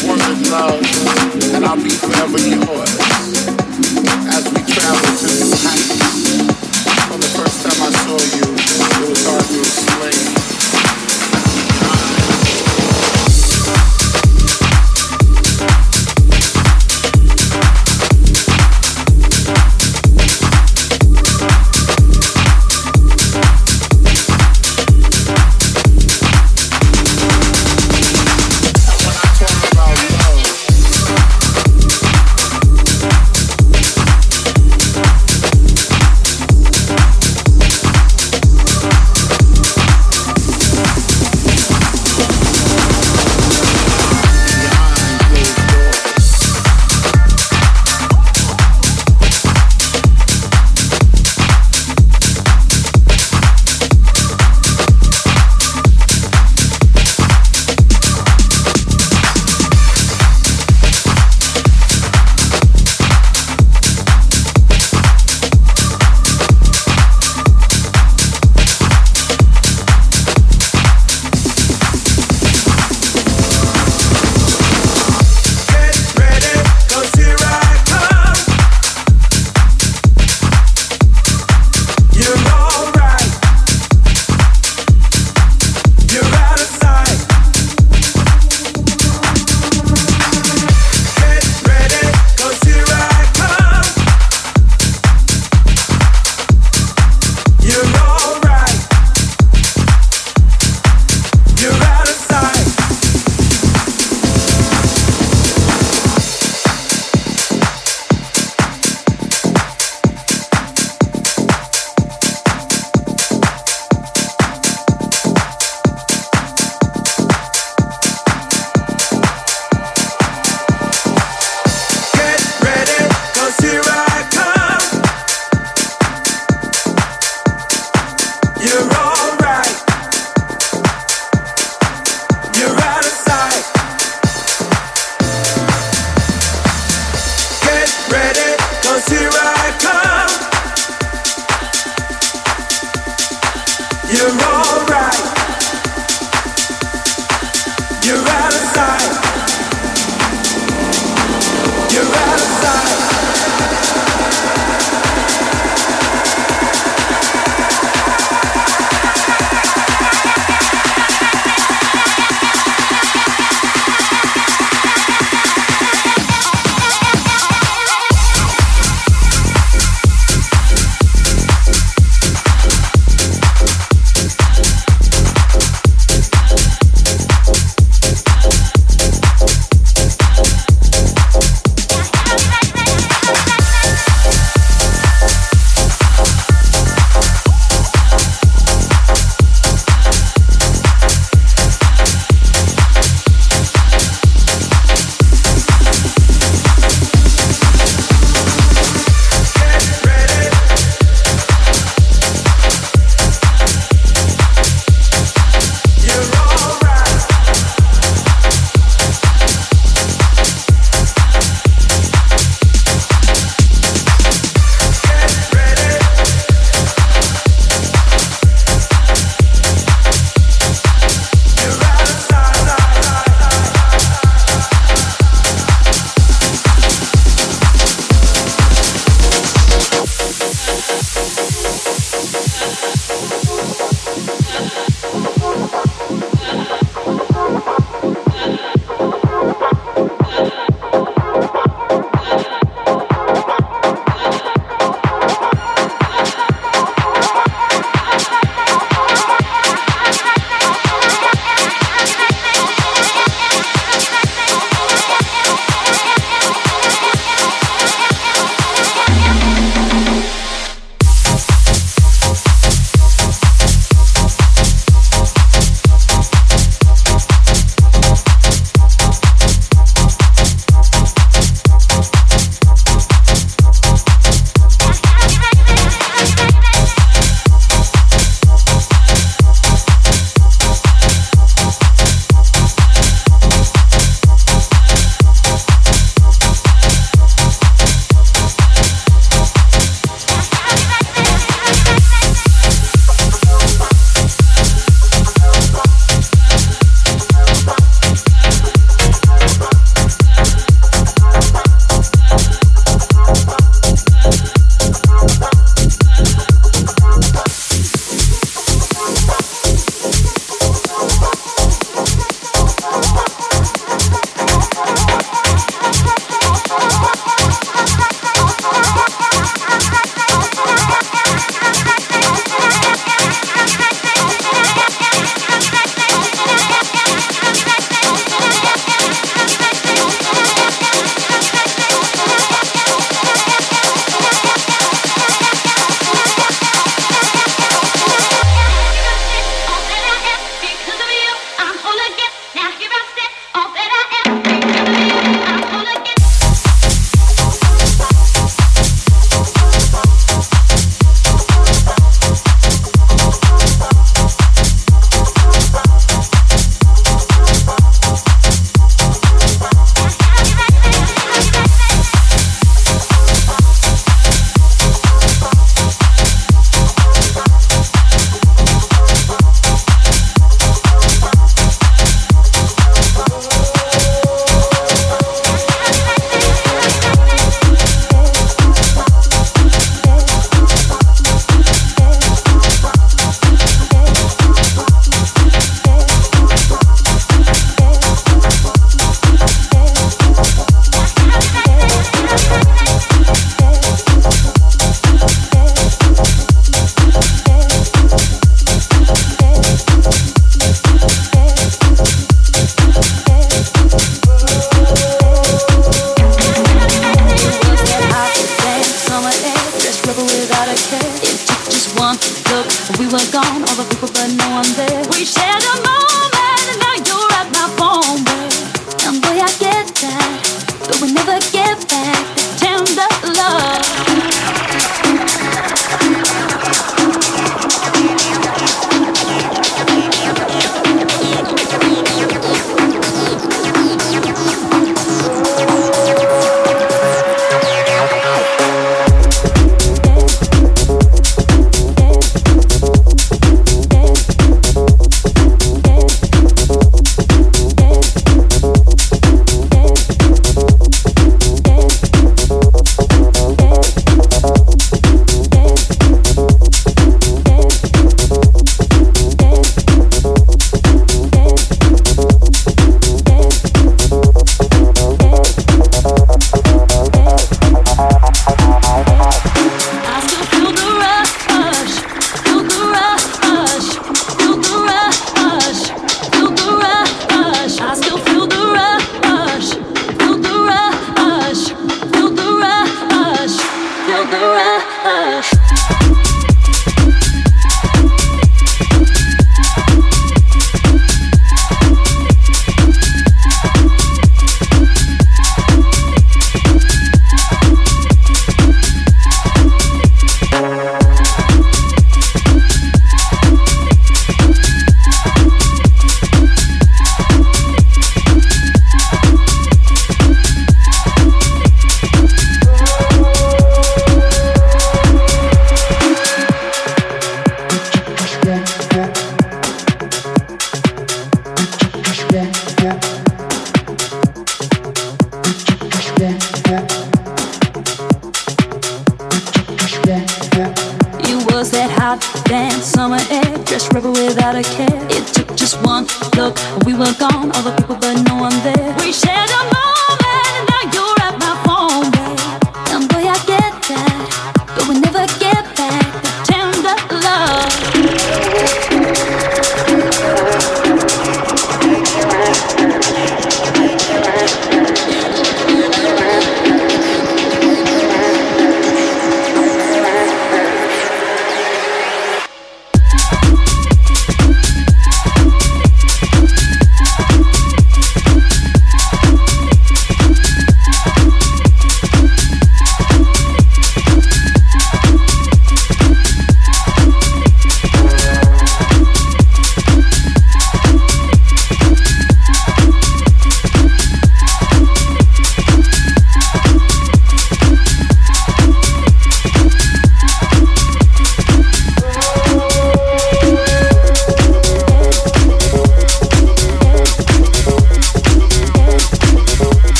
love, and I'll be forever yours as we travel to the heights. From the first time I saw you, it was hard to explain.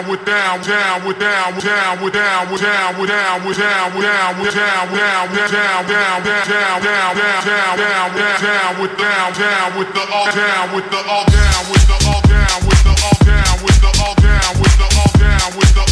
down with down down with down down with down with down with down with down with down with down down down down down down down down down down down down with down down with the all down with the all down with the all down with the all down with the all down with the all down with the all down with the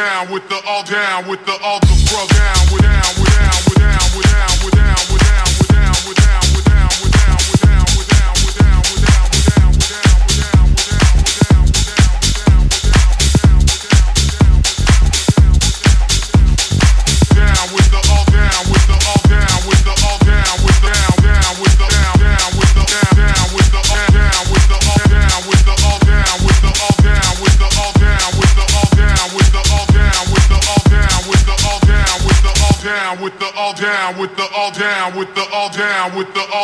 down with the all down with the all the bro down with down with Oh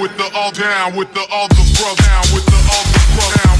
with the all down with the all the bro down with the all the bro down